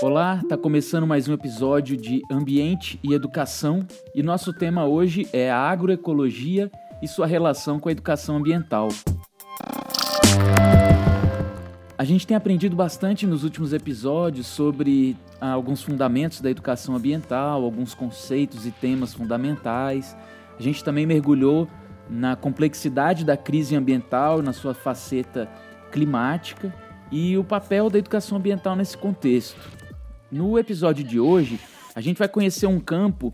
Olá, está começando mais um episódio de Ambiente e Educação e nosso tema hoje é a agroecologia e sua relação com a educação ambiental. A gente tem aprendido bastante nos últimos episódios sobre ah, alguns fundamentos da educação ambiental, alguns conceitos e temas fundamentais. A gente também mergulhou na complexidade da crise ambiental, na sua faceta climática e o papel da educação ambiental nesse contexto. No episódio de hoje, a gente vai conhecer um campo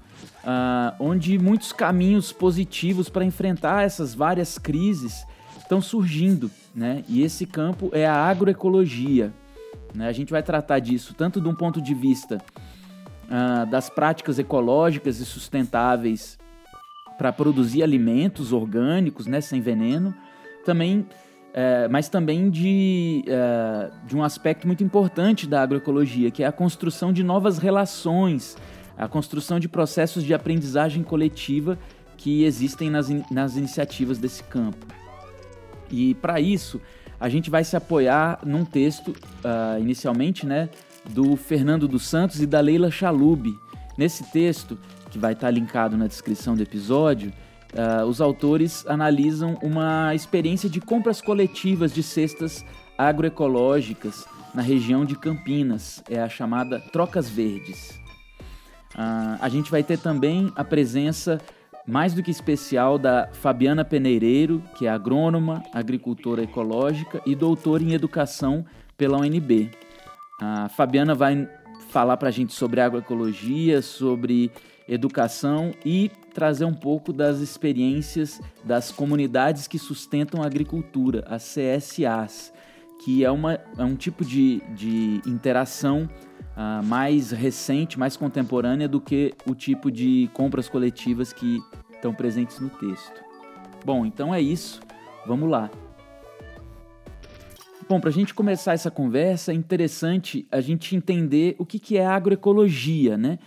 uh, onde muitos caminhos positivos para enfrentar essas várias crises estão surgindo, né? E esse campo é a agroecologia. Né? A gente vai tratar disso tanto de um ponto de vista uh, das práticas ecológicas e sustentáveis para produzir alimentos orgânicos, né, sem veneno, também, é, mas também de, é, de um aspecto muito importante da agroecologia, que é a construção de novas relações, a construção de processos de aprendizagem coletiva que existem nas, nas iniciativas desse campo. E para isso, a gente vai se apoiar num texto, uh, inicialmente, né, do Fernando dos Santos e da Leila Chalub. Nesse texto, que vai estar linkado na descrição do episódio, uh, os autores analisam uma experiência de compras coletivas de cestas agroecológicas na região de Campinas, é a chamada Trocas Verdes. Uh, a gente vai ter também a presença mais do que especial da Fabiana Peneireiro, que é agrônoma, agricultora ecológica e doutora em educação pela UNB. A Fabiana vai falar para a gente sobre agroecologia, sobre educação e trazer um pouco das experiências das comunidades que sustentam a agricultura, as CSAs, que é, uma, é um tipo de, de interação uh, mais recente, mais contemporânea do que o tipo de compras coletivas que estão presentes no texto. Bom, então é isso. Vamos lá. Bom, para a gente começar essa conversa, é interessante a gente entender o que, que é agroecologia, né?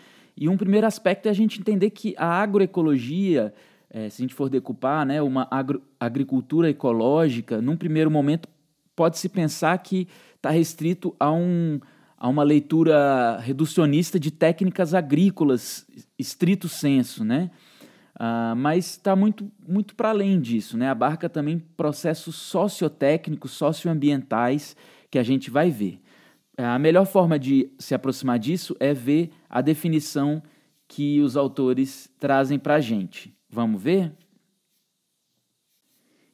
E um primeiro aspecto é a gente entender que a agroecologia, é, se a gente for decupar, né, uma agro, agricultura ecológica, num primeiro momento pode-se pensar que está restrito a, um, a uma leitura reducionista de técnicas agrícolas, estrito senso, né? Uh, mas está muito, muito para além disso, né? abarca também processos sociotécnicos, socioambientais que a gente vai ver. A melhor forma de se aproximar disso é ver a definição que os autores trazem para a gente. Vamos ver?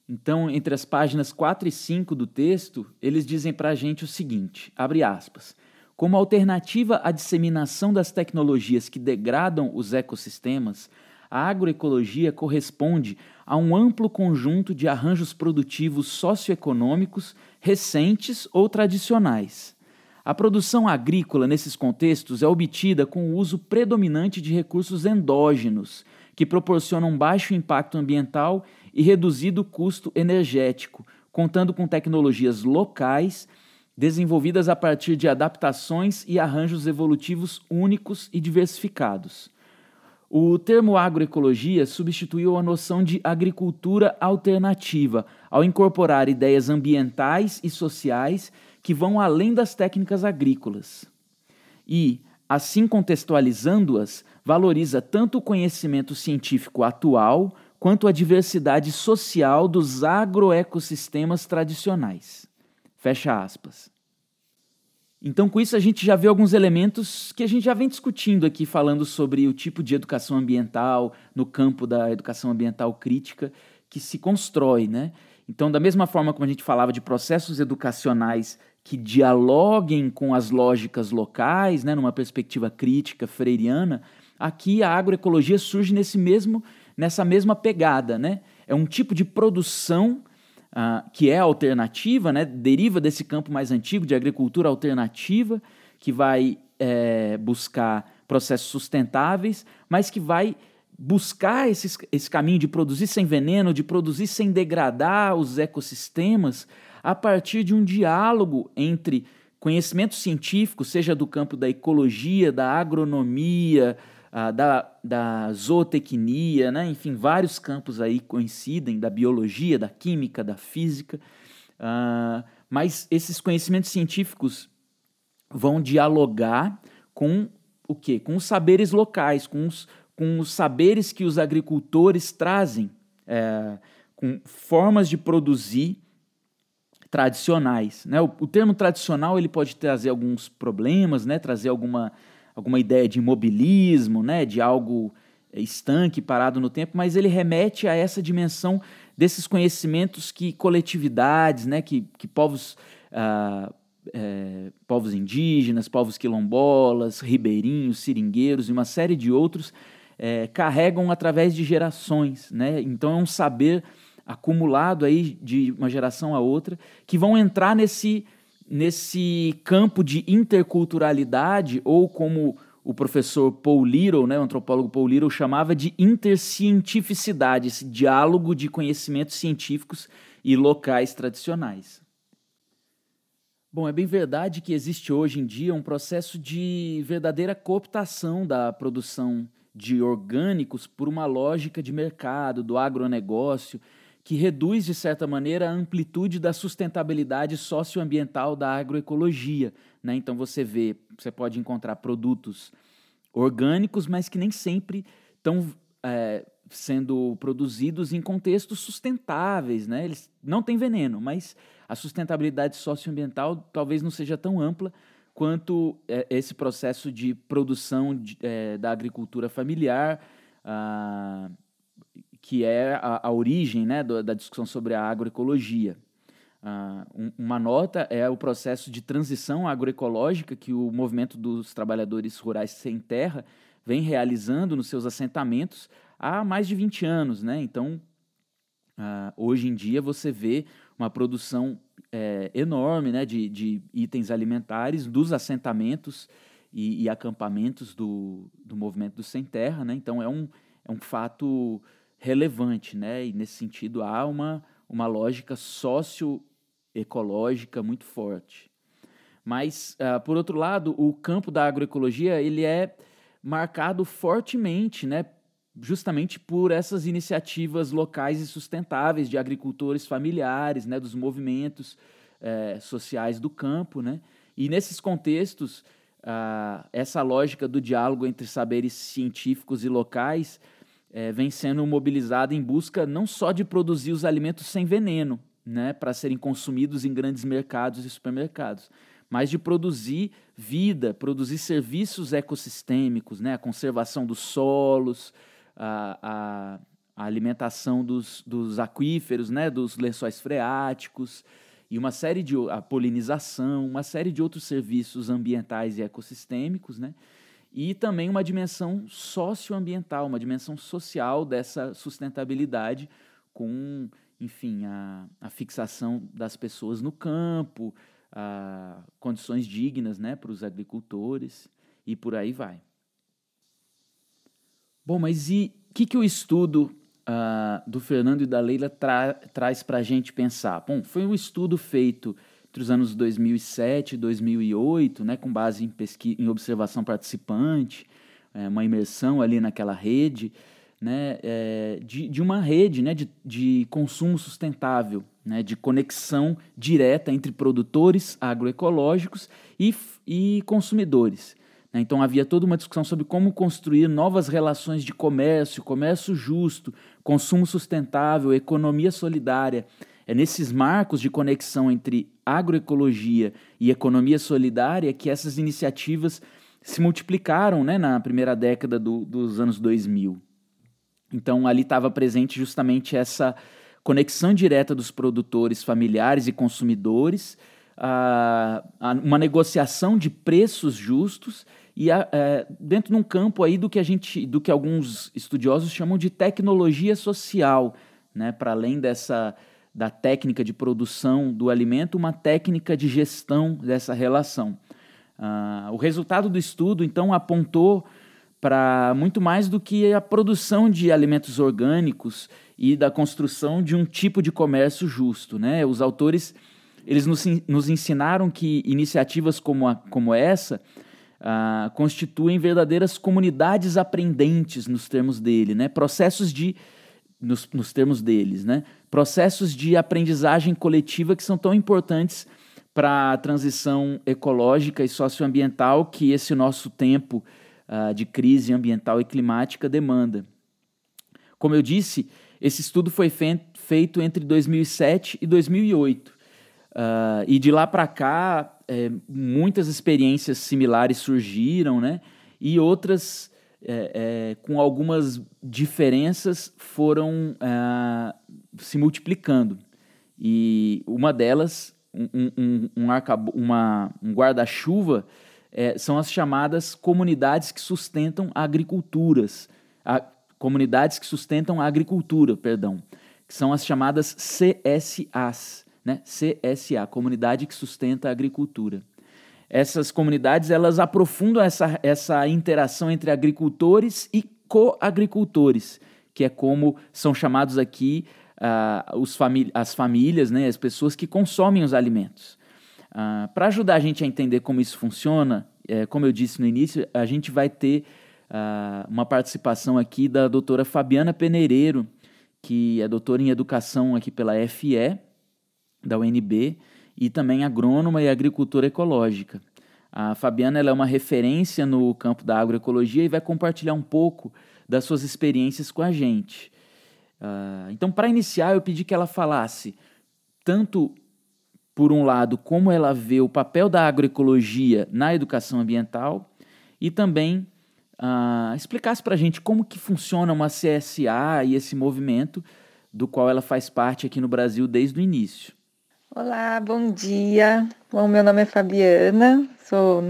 Então, entre as páginas 4 e 5 do texto, eles dizem para a gente o seguinte: abre aspas. Como alternativa à disseminação das tecnologias que degradam os ecossistemas, a agroecologia corresponde a um amplo conjunto de arranjos produtivos socioeconômicos recentes ou tradicionais. A produção agrícola nesses contextos é obtida com o uso predominante de recursos endógenos, que proporcionam baixo impacto ambiental e reduzido custo energético, contando com tecnologias locais desenvolvidas a partir de adaptações e arranjos evolutivos únicos e diversificados. O termo agroecologia substituiu a noção de agricultura alternativa, ao incorporar ideias ambientais e sociais que vão além das técnicas agrícolas. E, assim contextualizando-as, valoriza tanto o conhecimento científico atual quanto a diversidade social dos agroecossistemas tradicionais. Fecha aspas. Então, com isso, a gente já vê alguns elementos que a gente já vem discutindo aqui, falando sobre o tipo de educação ambiental no campo da educação ambiental crítica que se constrói, né? Então, da mesma forma como a gente falava de processos educacionais que dialoguem com as lógicas locais, né, numa perspectiva crítica freiriana, aqui a agroecologia surge nesse mesmo, nessa mesma pegada, né? É um tipo de produção uh, que é alternativa, né, deriva desse campo mais antigo de agricultura alternativa, que vai é, buscar processos sustentáveis, mas que vai buscar esse, esse caminho de produzir sem veneno, de produzir sem degradar os ecossistemas, a partir de um diálogo entre conhecimento científico, seja do campo da ecologia, da agronomia, ah, da, da zootecnia, né? enfim, vários campos aí coincidem, da biologia, da química, da física, Uh, mas esses conhecimentos científicos vão dialogar com o quê? Com os saberes locais, com os, com os saberes que os agricultores trazem, é, com formas de produzir tradicionais. Né? O, o, termo tradicional ele pode trazer alguns problemas, né? trazer alguma, alguma ideia de imobilismo, né? de algo estanque, parado no tempo, mas ele remete a essa dimensão desses conhecimentos que coletividades, né? que, que povos ah, é, povos indígenas, povos quilombolas, ribeirinhos, seringueiros e uma série de outros é, carregam através de gerações. Né? Então é um saber acumulado aí de uma geração a outra que vão entrar nesse, nesse campo de interculturalidade ou como o professor Paul Little, né, o antropólogo Paul Little, chamava de intercientificidade, esse diálogo de conhecimentos científicos e locais tradicionais. Bom, é bem verdade que existe hoje em dia um processo de verdadeira cooptação da produção de orgânicos por uma lógica de mercado, do agronegócio, que reduz, de certa maneira, a amplitude da sustentabilidade socioambiental da agroecologia. Né? Então você vê, você pode encontrar produtos orgânicos, mas que nem sempre estão é, sendo produzidos em contextos sustentáveis. Né? Eles não têm veneno, mas a sustentabilidade socioambiental talvez não seja tão ampla quanto é, esse processo de produção de, é, da agricultura familiar, ah, que é a, a origem né, do, da discussão sobre a agroecologia. Um, uma nota é o processo de transição agroecológica que o movimento dos trabalhadores rurais sem terra vem realizando nos seus assentamentos há mais de 20 anos. Né? Então, ah, hoje em dia, você vê uma produção é, enorme né, de, de, itens alimentares dos assentamentos e, e, acampamentos do, do movimento do Sem Terra. Né? Então, é um, é um fato relevante, né? e nesse sentido há uma, uma lógica socioecológica muito forte. Mas, uh, por outro lado, o campo da agroecologia ele é marcado fortemente né, justamente por essas iniciativas locais e sustentáveis de agricultores familiares, né, dos movimentos é, sociais do campo. Né? E nesses contextos, ah, essa lógica do diálogo entre saberes científicos e locais é, vem sendo mobilizada em busca não só de produzir os alimentos sem veneno, né, para serem consumidos em grandes mercados e supermercados, mas de produzir vida, produzir serviços ecossistêmicos, né, a conservação dos solos, a, a, a alimentação dos, dos aquíferos, né, dos lençóis freáticos, e uma série de a polinização, uma série de outros serviços ambientais e ecossistêmicos, né? E também uma dimensão socioambiental, uma dimensão social dessa sustentabilidade com, enfim, a, a fixação das pessoas no campo, a, condições dignas, né, para os agricultores e por aí vai. Bom, mas e o que, que o estudo uh, do Fernando e da Leila tra traz para a gente pensar? Bom, foi um estudo feito entre os anos 2007 e 2008, né, com base em, pesquisa, em observação participante, é, uma imersão ali naquela rede, né, é, de, de uma rede né, de, de consumo sustentável, né, de conexão direta entre produtores agroecológicos e, e consumidores. Né? Então havia toda uma discussão sobre como construir novas relações de comércio, comércio justo, consumo sustentável, economia solidária. É nesses marcos de conexão entre agroecologia e economia solidária que essas iniciativas se multiplicaram né, na primeira década do, dos anos 2000. Então ali estava presente justamente essa conexão direta dos produtores familiares e consumidores, a, a uma negociação de preços justos e a, é, dentro de um campo aí do que a gente, do que alguns estudiosos chamam de tecnologia social, né, para além dessa da técnica de produção do alimento, uma técnica de gestão dessa relação. Uh, o resultado do estudo, então, apontou para muito mais do que a produção de alimentos orgânicos e da construção de um tipo de comércio justo. Né? Os autores eles nos, nos ensinaram que iniciativas como, a, como essa ah, constituem verdadeiras comunidades aprendentes, nos termos dele, né? processos de nos, nos termos deles, né? Processos de aprendizagem coletiva que são tão importantes para a transição ecológica e socioambiental que esse nosso tempo uh, de crise ambiental e climática demanda. Como eu disse, esse estudo foi fe feito entre 2007 e 2008. Uh, ah, e de lá para cá, é, muitas experiências similares surgiram, né? E outras, é, é, com algumas diferenças, foram uh, se multiplicando. E uma delas, um, um, um, uma, um guarda-chuva, é, são as chamadas comunidades que sustentam agriculturas, a, comunidades que sustentam a agricultura, perdão, que são as chamadas CSAs, né? CSA, Comunidade que Sustenta a Agricultura. Essas comunidades elas aprofundam essa, essa interação entre agricultores e coagricultores, que é como são chamados aqui uh, os famí as famílias, né, as pessoas que consomem os alimentos. Uh, Para ajudar a gente a entender como isso funciona, é, como eu disse no início, a gente vai ter uh, uma participação aqui da doutora Fabiana Peneireiro, que é doutora em educação aqui pela FE, da UNB, e também agrônoma e agricultora ecológica. A Fabiana é uma referência no campo da agroecologia e vai compartilhar um pouco das suas experiências com a gente. Uh, então, para iniciar, eu pedi que ela falasse tanto por um lado, como ela vê o papel da agroecologia na educação ambiental e também uh, explicasse para a gente como que funciona uma CSA e esse movimento do qual ela faz parte aqui no Brasil desde o início. Olá, bom dia. Bom, meu nome é Fabiana, sou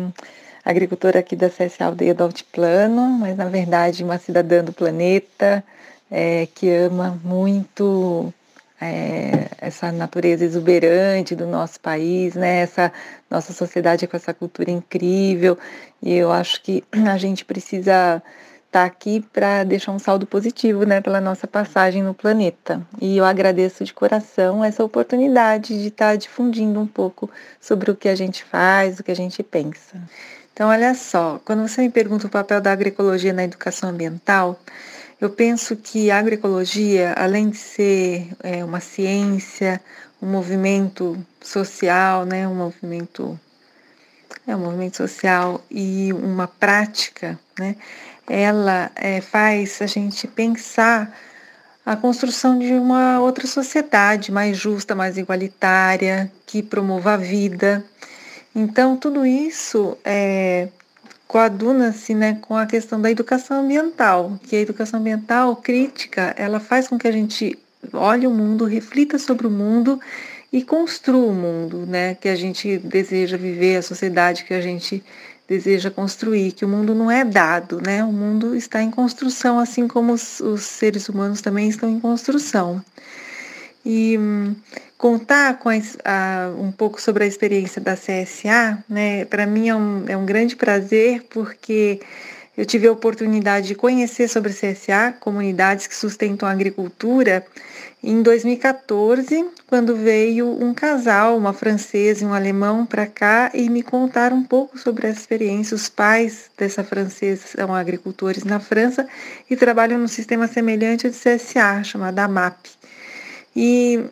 agricultora aqui da CSA Aldeia do Altiplano, mas na verdade uma cidadã do planeta é, que ama muito é, essa natureza exuberante do nosso país, né? Essa nossa sociedade com essa cultura incrível. E eu acho que a gente precisa estar tá aqui para deixar um saldo positivo, né, pela nossa passagem no planeta. E eu agradeço de coração essa oportunidade de estar tá difundindo um pouco sobre o que a gente faz, o que a gente pensa. Então, olha só, quando você me pergunta o papel da agroecologia na educação ambiental, eu penso que a agroecologia, além de ser é, uma ciência, um movimento social, né, um movimento é um movimento social e uma prática, né, ela é, faz a gente pensar a construção de uma outra sociedade mais justa, mais igualitária, que promova a vida. Então, tudo isso é, coaduna-se né, com a questão da educação ambiental, que a educação ambiental crítica, ela faz com que a gente olhe o mundo, reflita sobre o mundo e construa o mundo né, que a gente deseja viver, a sociedade que a gente deseja construir, que o mundo não é dado, né? O mundo está em construção, assim como os, os seres humanos também estão em construção. E hum, contar com a, a, um pouco sobre a experiência da CSA, né, para mim é um, é um grande prazer, porque eu tive a oportunidade de conhecer sobre CSA, comunidades que sustentam a agricultura, em 2014, quando veio um casal, uma francesa e um alemão, para cá e me contaram um pouco sobre a experiência. Os pais dessa francesa são agricultores na França e trabalham num sistema semelhante ao de CSA, chamado AMAP. E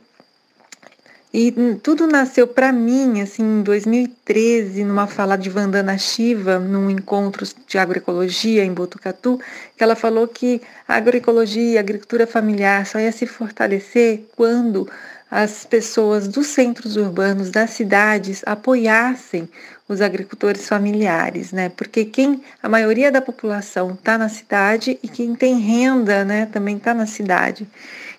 e tudo nasceu para mim, assim, em 2013, numa fala de Vandana Shiva, num encontro de agroecologia em Botucatu, que ela falou que a agroecologia a agricultura familiar só ia se fortalecer quando as pessoas dos centros urbanos, das cidades, apoiassem os agricultores familiares, né? Porque quem a maioria da população está na cidade e quem tem renda, né, também está na cidade.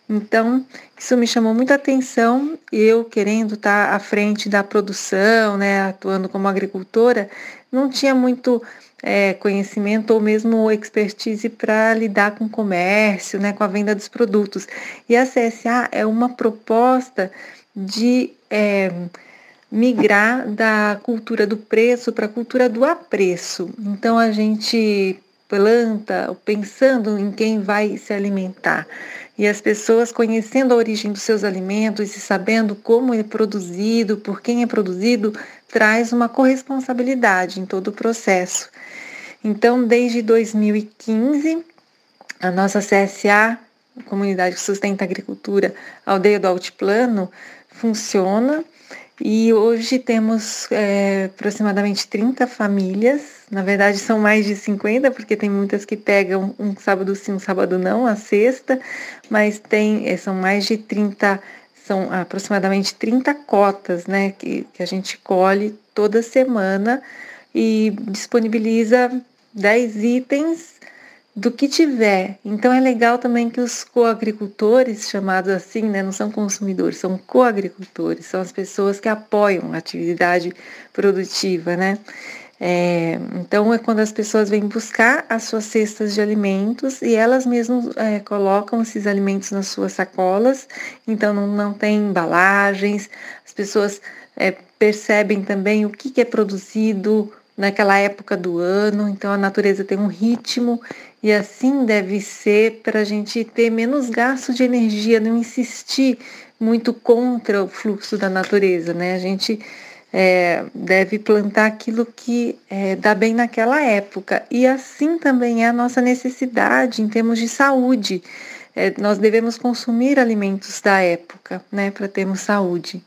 Então, isso me chamou muita atenção. Eu, querendo estar à frente da produção, né, atuando como agricultora, não tinha muito é, conhecimento ou mesmo expertise para lidar com o comércio, né, com a venda dos produtos. E a CSA é uma proposta de é, migrar da cultura do preço para a cultura do apreço. Então, a gente planta pensando em quem vai se alimentar. E as pessoas conhecendo a origem dos seus alimentos e sabendo como é produzido, por quem é produzido, traz uma corresponsabilidade em todo o processo. Então, desde 2015, a nossa CSA comunidade que sustenta a agricultura, Aldeia do Altiplano, funciona e hoje temos é, aproximadamente 30 famílias. Na verdade, são mais de 50, porque tem muitas que pegam um sábado sim, um sábado não, a sexta, mas tem, é, são mais de 30, são aproximadamente 30 cotas né, que, que a gente colhe toda semana e disponibiliza 10 itens do que tiver. Então é legal também que os coagricultores, chamados assim, né, não são consumidores, são coagricultores, são as pessoas que apoiam a atividade produtiva, né? É, então é quando as pessoas vêm buscar as suas cestas de alimentos e elas mesmas é, colocam esses alimentos nas suas sacolas, então não, não tem embalagens, as pessoas é, percebem também o que, que é produzido, naquela época do ano, então a natureza tem um ritmo e assim deve ser para a gente ter menos gasto de energia, não insistir muito contra o fluxo da natureza, né? A gente é, deve plantar aquilo que é, dá bem naquela época e assim também é a nossa necessidade em termos de saúde. É, nós devemos consumir alimentos da época, né, para termos saúde.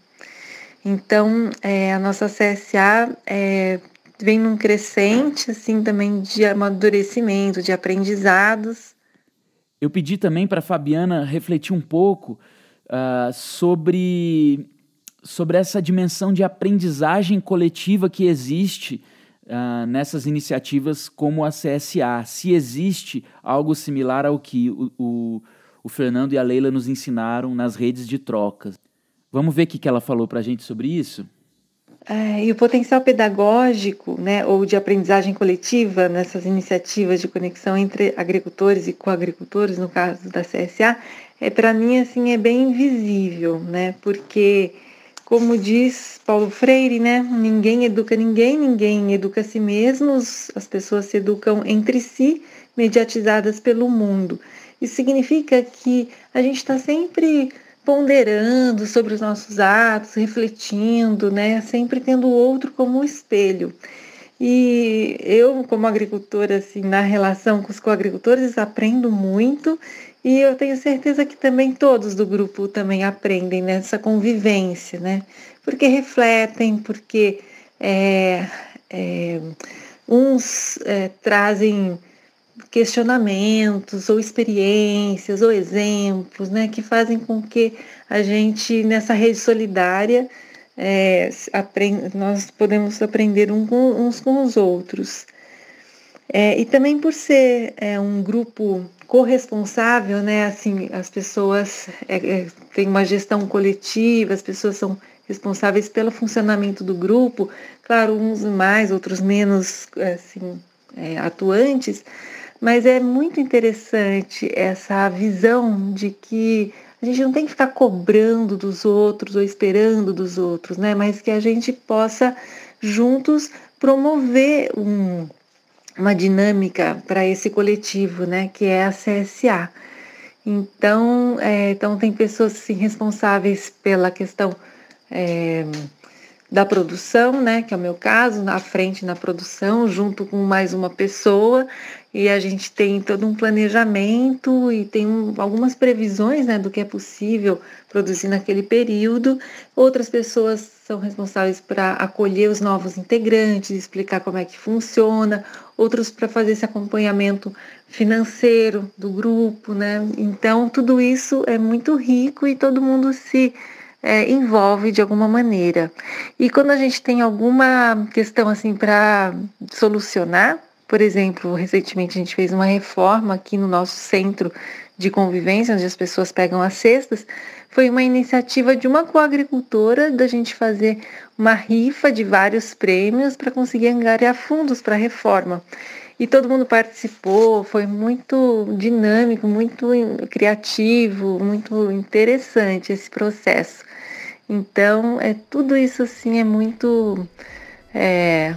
Então, é, a nossa CSA é, vem num crescente, assim, também de amadurecimento, de aprendizados. Eu pedi também para Fabiana refletir um pouco uh, sobre, sobre essa dimensão de aprendizagem coletiva que existe uh, nessas iniciativas como a CSA. Se existe algo similar ao que o, o, o Fernando e a Leila nos ensinaram nas redes de trocas. Vamos ver o que ela falou para a gente sobre isso? É, e o potencial pedagógico, né, ou de aprendizagem coletiva nessas iniciativas de conexão entre agricultores e coagricultores, no caso da CSA, é para mim assim é bem invisível, né? Porque como diz Paulo Freire, né, ninguém educa ninguém, ninguém educa a si mesmos, as pessoas se educam entre si, mediatizadas pelo mundo. Isso significa que a gente está sempre ponderando sobre os nossos atos, refletindo, né? Sempre tendo o outro como um espelho. E eu, como agricultora, assim, na relação com os coagricultores, aprendo muito e eu tenho certeza que também todos do grupo também aprendem nessa convivência, né? Porque refletem, porque é, é, uns é, trazem questionamentos ou experiências ou exemplos, né, que fazem com que a gente nessa rede solidária é, aprend, nós podemos aprender um com, uns com os outros. É, e também por ser é, um grupo corresponsável, né, assim, as pessoas é, é, têm uma gestão coletiva, as pessoas são responsáveis pelo funcionamento do grupo, claro, uns mais, outros menos, assim, é, atuantes, mas é muito interessante essa visão de que a gente não tem que ficar cobrando dos outros ou esperando dos outros, né? Mas que a gente possa juntos promover um, uma dinâmica para esse coletivo, né? Que é a CSA. Então, é, então tem pessoas assim, responsáveis pela questão é, da produção, né, que é o meu caso, na frente na produção, junto com mais uma pessoa, e a gente tem todo um planejamento e tem um, algumas previsões né, do que é possível produzir naquele período. Outras pessoas são responsáveis para acolher os novos integrantes, explicar como é que funciona, outros para fazer esse acompanhamento financeiro do grupo, né? Então tudo isso é muito rico e todo mundo se é, envolve de alguma maneira. E quando a gente tem alguma questão assim para solucionar, por exemplo, recentemente a gente fez uma reforma aqui no nosso centro de convivência, onde as pessoas pegam as cestas, foi uma iniciativa de uma coagricultora da gente fazer uma rifa de vários prêmios para conseguir angariar fundos para a reforma. E todo mundo participou, foi muito dinâmico, muito criativo, muito interessante esse processo. Então, é tudo isso assim é muito é,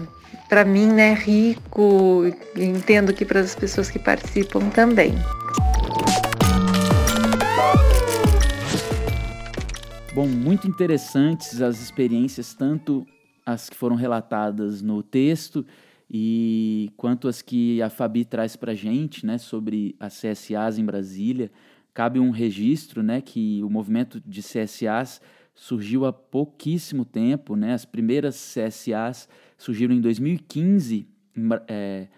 para mim, né, rico. E entendo que para as pessoas que participam também. Bom, muito interessantes as experiências, tanto as que foram relatadas no texto e quanto as que a Fabi traz para a gente, né, sobre as CSAs em Brasília cabe um registro, né, que o movimento de CSAs surgiu há pouquíssimo tempo, né? As primeiras CSAs surgiram em 2015, é,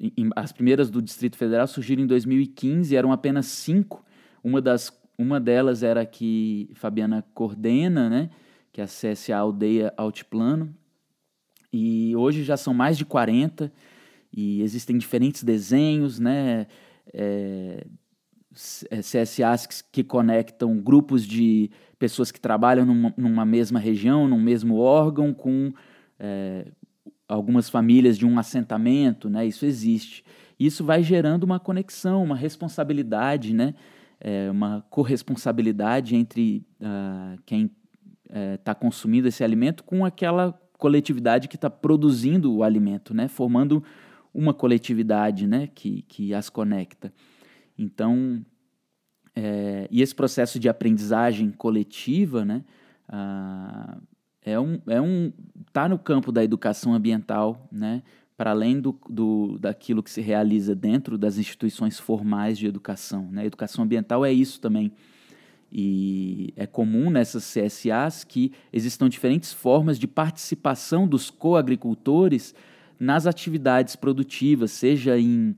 em, as primeiras do Distrito Federal surgiram em 2015, eram apenas cinco. Uma, das, uma delas era a que Fabiana coordena, né? que é a CSA Aldeia Altiplano. E hoje já são mais de 40 e existem diferentes desenhos, né? É, é CSAs que, que conectam grupos de pessoas que trabalham numa, numa mesma região, num mesmo órgão, com é, algumas famílias de um assentamento, né? Isso existe. Isso vai gerando uma conexão, uma responsabilidade, né? É, uma corresponsabilidade entre uh, quem está é, consumindo esse alimento com aquela coletividade que está produzindo o alimento, né? Formando uma coletividade, né? Que, que as conecta. Então, é, e esse processo de aprendizagem coletiva, né? Uh, é um, é um tá no campo da educação ambiental, né? Para além do, do, daquilo que se realiza dentro das instituições formais de educação, né? Educação ambiental é isso também. E é comum nessas CSAs que existam diferentes formas de participação dos coagricultores nas atividades produtivas, seja em,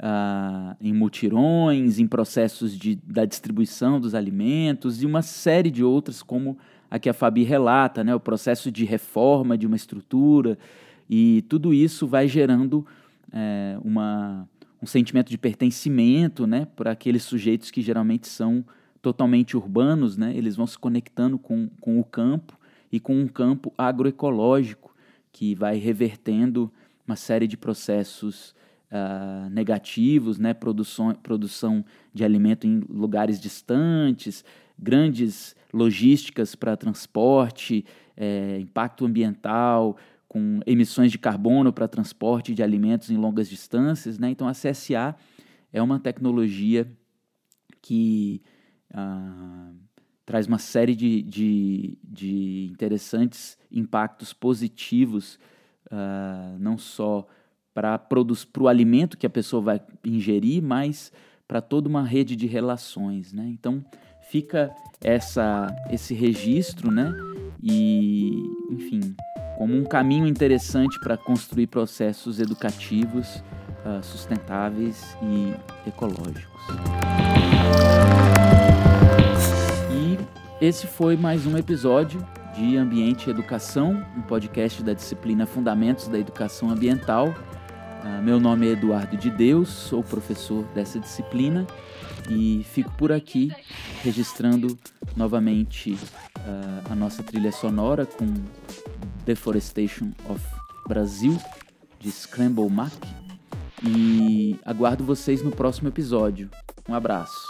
uh, em mutirões, em processos de, da distribuição dos alimentos e uma série de outras, como a que a Fabi relata, né, o processo de reforma de uma estrutura, e tudo isso vai gerando é, uma, um sentimento de pertencimento né, para aqueles sujeitos que geralmente são totalmente urbanos, né, eles vão se conectando com, com o campo e com um campo agroecológico que vai revertendo uma série de processos uh, negativos, né, produção, produção de alimento em lugares distantes, grandes logísticas para transporte, é, impacto ambiental, com emissões de carbono para transporte de alimentos em longas distâncias. Né? Então, a CSA é uma tecnologia que ah, traz uma série de, de, de interessantes impactos positivos, ah, não só para o alimento que a pessoa vai ingerir, mas para toda uma rede de relações. Né? Então, fica essa, esse registro, né? E, enfim, como um caminho interessante para construir processos educativos uh, sustentáveis e ecológicos. E esse foi mais um episódio de Ambiente e Educação, um podcast da disciplina Fundamentos da Educação Ambiental. Uh, meu nome é Eduardo de Deus, sou professor dessa disciplina e fico por aqui registrando novamente uh, a nossa trilha sonora com Deforestation of Brasil, de Scramble Mac. E aguardo vocês no próximo episódio. Um abraço.